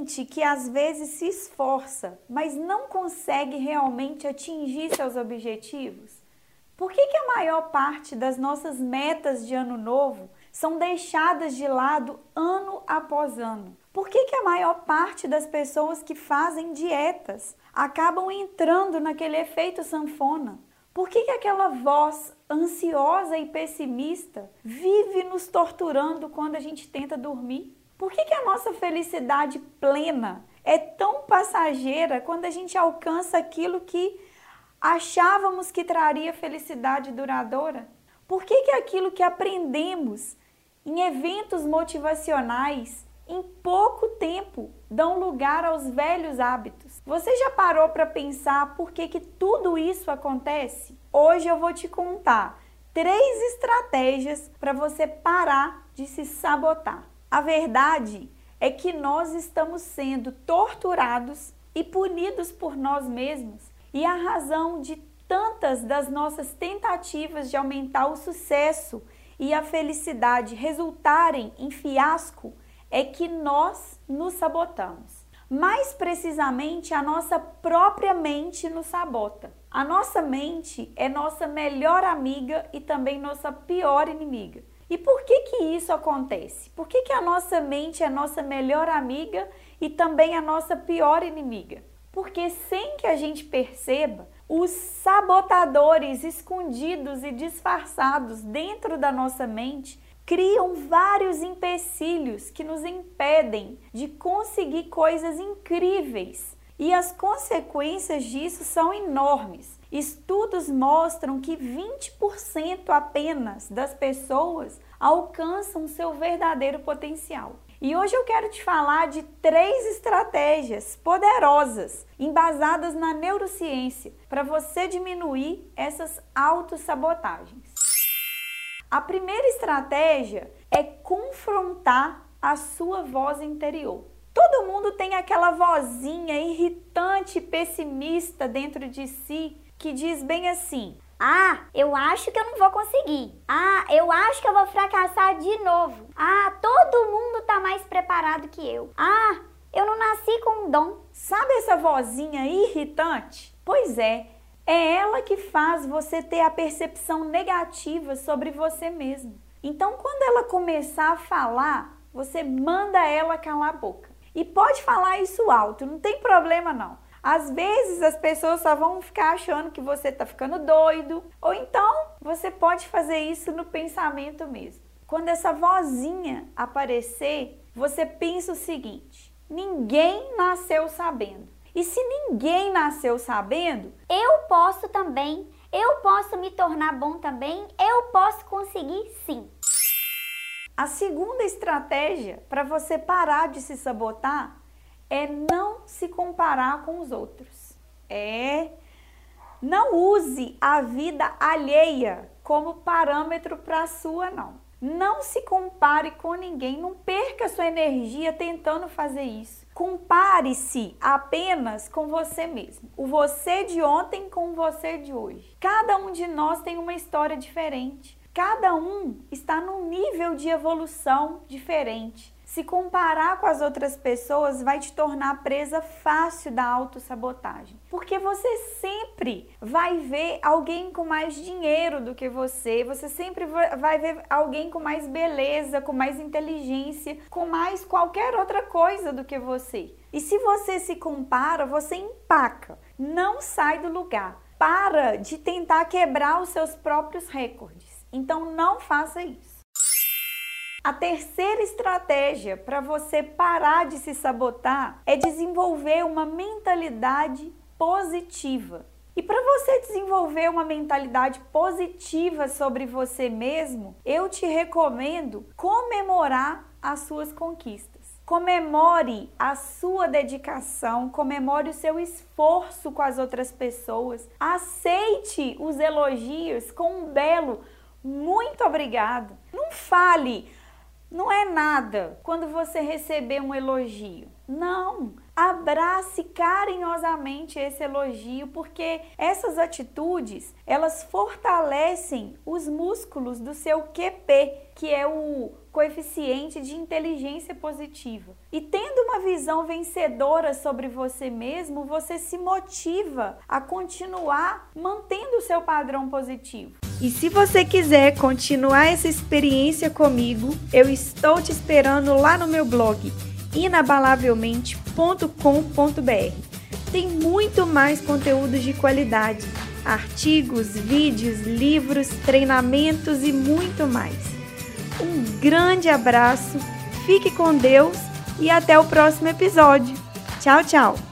Sente que às vezes se esforça, mas não consegue realmente atingir seus objetivos? Por que, que a maior parte das nossas metas de ano novo são deixadas de lado ano após ano? Por que, que a maior parte das pessoas que fazem dietas acabam entrando naquele efeito sanfona? Por que, que aquela voz ansiosa e pessimista vive nos torturando quando a gente tenta dormir? Por que, que a nossa felicidade plena é tão passageira quando a gente alcança aquilo que achávamos que traria felicidade duradoura? Por que, que aquilo que aprendemos em eventos motivacionais em pouco tempo dão lugar aos velhos hábitos? Você já parou para pensar por que, que tudo isso acontece? Hoje eu vou te contar três estratégias para você parar de se sabotar. A verdade é que nós estamos sendo torturados e punidos por nós mesmos, e a razão de tantas das nossas tentativas de aumentar o sucesso e a felicidade resultarem em fiasco é que nós nos sabotamos. Mais precisamente, a nossa própria mente nos sabota. A nossa mente é nossa melhor amiga e também nossa pior inimiga. E por que que isso acontece? Por que que a nossa mente é a nossa melhor amiga e também a nossa pior inimiga? Porque sem que a gente perceba, os sabotadores escondidos e disfarçados dentro da nossa mente criam vários empecilhos que nos impedem de conseguir coisas incríveis. E as consequências disso são enormes. Estudos mostram que 20% apenas das pessoas alcançam seu verdadeiro potencial. E hoje eu quero te falar de três estratégias poderosas, embasadas na neurociência, para você diminuir essas autossabotagens. A primeira estratégia é confrontar a sua voz interior. Todo mundo tem aquela vozinha irritante pessimista dentro de si que diz bem assim: Ah, eu acho que eu não vou conseguir. Ah, eu acho que eu vou fracassar de novo. Ah, todo mundo tá mais preparado que eu. Ah, eu não nasci com um dom. Sabe essa vozinha irritante? Pois é, é ela que faz você ter a percepção negativa sobre você mesmo. Então, quando ela começar a falar, você manda ela calar a boca. E pode falar isso alto, não tem problema não. Às vezes as pessoas só vão ficar achando que você está ficando doido, ou então você pode fazer isso no pensamento mesmo. Quando essa vozinha aparecer, você pensa o seguinte: ninguém nasceu sabendo. E se ninguém nasceu sabendo, eu posso também, eu posso me tornar bom também, eu posso conseguir sim. A segunda estratégia para você parar de se sabotar é não se comparar com os outros. É não use a vida alheia como parâmetro para a sua não. Não se compare com ninguém, não perca sua energia tentando fazer isso. Compare-se apenas com você mesmo. O você de ontem com o você de hoje. Cada um de nós tem uma história diferente. Cada um está num nível de evolução diferente. Se comparar com as outras pessoas vai te tornar presa fácil da autossabotagem. Porque você sempre vai ver alguém com mais dinheiro do que você, você sempre vai ver alguém com mais beleza, com mais inteligência, com mais qualquer outra coisa do que você. E se você se compara, você empaca, não sai do lugar. Para de tentar quebrar os seus próprios recordes. Então não faça isso. A terceira estratégia para você parar de se sabotar é desenvolver uma mentalidade positiva. E para você desenvolver uma mentalidade positiva sobre você mesmo, eu te recomendo comemorar as suas conquistas. Comemore a sua dedicação, comemore o seu esforço com as outras pessoas. Aceite os elogios com um belo muito obrigado. Não fale, não é nada quando você receber um elogio. Não, abrace carinhosamente esse elogio, porque essas atitudes, elas fortalecem os músculos do seu QP, que é o coeficiente de inteligência positiva. E tendo uma visão vencedora sobre você mesmo, você se motiva a continuar mantendo o seu padrão positivo. E se você quiser continuar essa experiência comigo, eu estou te esperando lá no meu blog inabalavelmente.com.br. Tem muito mais conteúdos de qualidade, artigos, vídeos, livros, treinamentos e muito mais. Um grande abraço, fique com Deus e até o próximo episódio. Tchau, tchau!